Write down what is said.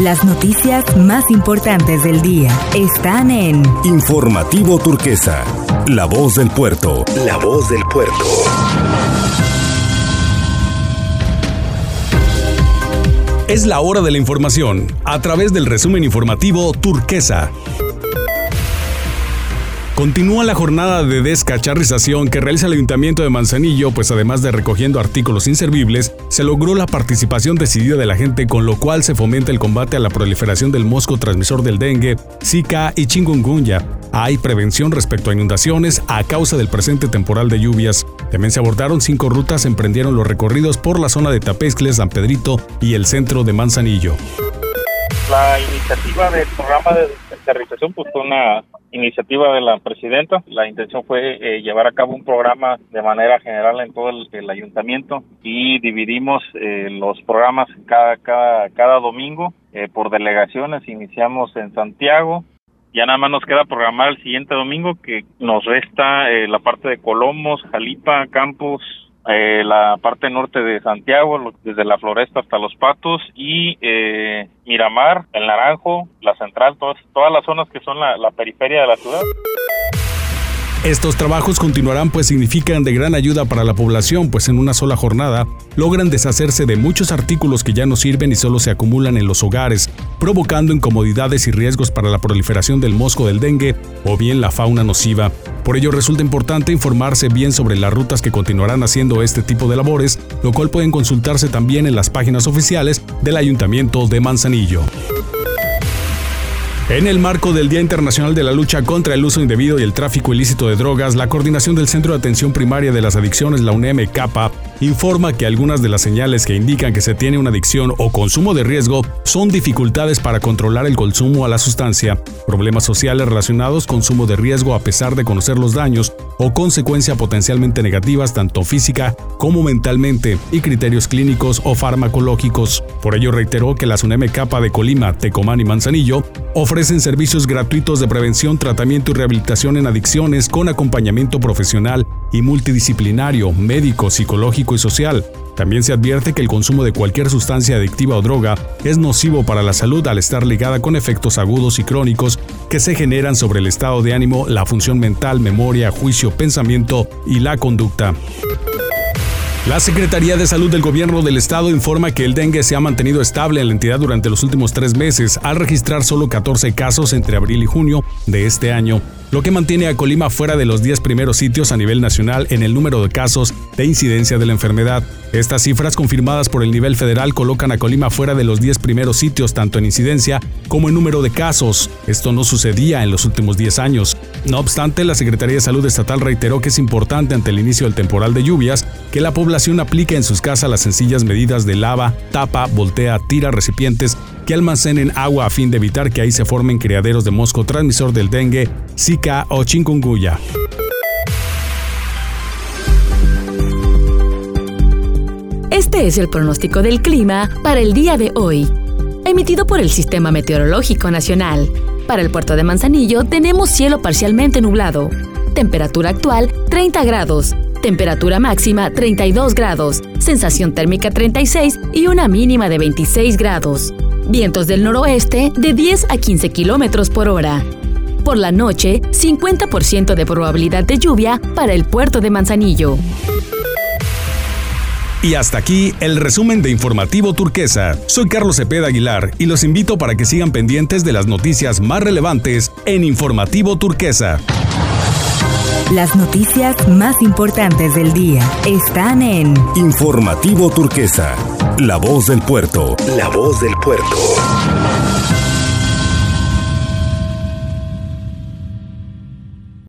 Las noticias más importantes del día están en Informativo Turquesa, La Voz del Puerto. La Voz del Puerto. Es la hora de la información a través del resumen informativo Turquesa. Continúa la jornada de descacharrización que realiza el Ayuntamiento de Manzanillo, pues además de recogiendo artículos inservibles, se logró la participación decidida de la gente, con lo cual se fomenta el combate a la proliferación del mosco transmisor del dengue, Zika y chikungunya. Hay prevención respecto a inundaciones a causa del presente temporal de lluvias. También se abordaron cinco rutas, emprendieron los recorridos por la zona de Tapescles, San Pedrito y el centro de Manzanillo. La iniciativa del programa de descacharrización pues fue una iniciativa de la presidenta. La intención fue eh, llevar a cabo un programa de manera general en todo el, ayuntamiento y dividimos eh, los programas cada, cada, cada domingo eh, por delegaciones. Iniciamos en Santiago. Ya nada más nos queda programar el siguiente domingo que nos resta la parte de Colomos, Jalipa, Campos, eh, la parte norte de Santiago, desde la Floresta hasta Los Patos y eh, Miramar, el Naranjo, la Central, todas, todas las zonas que son la periferia de la ciudad. Estos trabajos continuarán pues significan de gran ayuda para la población, pues en una sola jornada logran deshacerse de muchos artículos que ya no sirven y solo se acumulan en los hogares, provocando incomodidades y riesgos para la proliferación del mosco del dengue o bien la fauna nociva. Por ello resulta importante informarse bien sobre las rutas que continuarán haciendo este tipo de labores, lo cual pueden consultarse también en las páginas oficiales del Ayuntamiento de Manzanillo. En el marco del Día Internacional de la Lucha contra el Uso Indebido y el Tráfico Ilícito de Drogas, la Coordinación del Centro de Atención Primaria de las Adicciones, la CAPA, informa que algunas de las señales que indican que se tiene una adicción o consumo de riesgo son dificultades para controlar el consumo a la sustancia, problemas sociales relacionados con consumo de riesgo a pesar de conocer los daños o consecuencias potencialmente negativas tanto física como mentalmente y criterios clínicos o farmacológicos. Por ello reiteró que la UNEM CAPA de Colima, Tecomán y Manzanillo Ofrecen servicios gratuitos de prevención, tratamiento y rehabilitación en adicciones con acompañamiento profesional y multidisciplinario, médico, psicológico y social. También se advierte que el consumo de cualquier sustancia adictiva o droga es nocivo para la salud al estar ligada con efectos agudos y crónicos que se generan sobre el estado de ánimo, la función mental, memoria, juicio, pensamiento y la conducta. La Secretaría de Salud del Gobierno del Estado informa que el dengue se ha mantenido estable en la entidad durante los últimos tres meses, al registrar solo 14 casos entre abril y junio de este año lo que mantiene a Colima fuera de los 10 primeros sitios a nivel nacional en el número de casos de incidencia de la enfermedad. Estas cifras confirmadas por el nivel federal colocan a Colima fuera de los 10 primeros sitios tanto en incidencia como en número de casos. Esto no sucedía en los últimos 10 años. No obstante, la Secretaría de Salud Estatal reiteró que es importante ante el inicio del temporal de lluvias que la población aplique en sus casas las sencillas medidas de lava, tapa, voltea, tira recipientes que almacenen agua a fin de evitar que ahí se formen criaderos de mosco transmisor del dengue, Zika o chikungunya. Este es el pronóstico del clima para el día de hoy, emitido por el Sistema Meteorológico Nacional. Para el puerto de Manzanillo tenemos cielo parcialmente nublado. Temperatura actual 30 grados. Temperatura máxima 32 grados. Sensación térmica 36 y una mínima de 26 grados. Vientos del noroeste de 10 a 15 kilómetros por hora. Por la noche, 50% de probabilidad de lluvia para el puerto de Manzanillo. Y hasta aquí el resumen de Informativo Turquesa. Soy Carlos Cepeda Aguilar y los invito para que sigan pendientes de las noticias más relevantes en Informativo Turquesa. Las noticias más importantes del día están en Informativo Turquesa, La Voz del Puerto. La Voz del Puerto.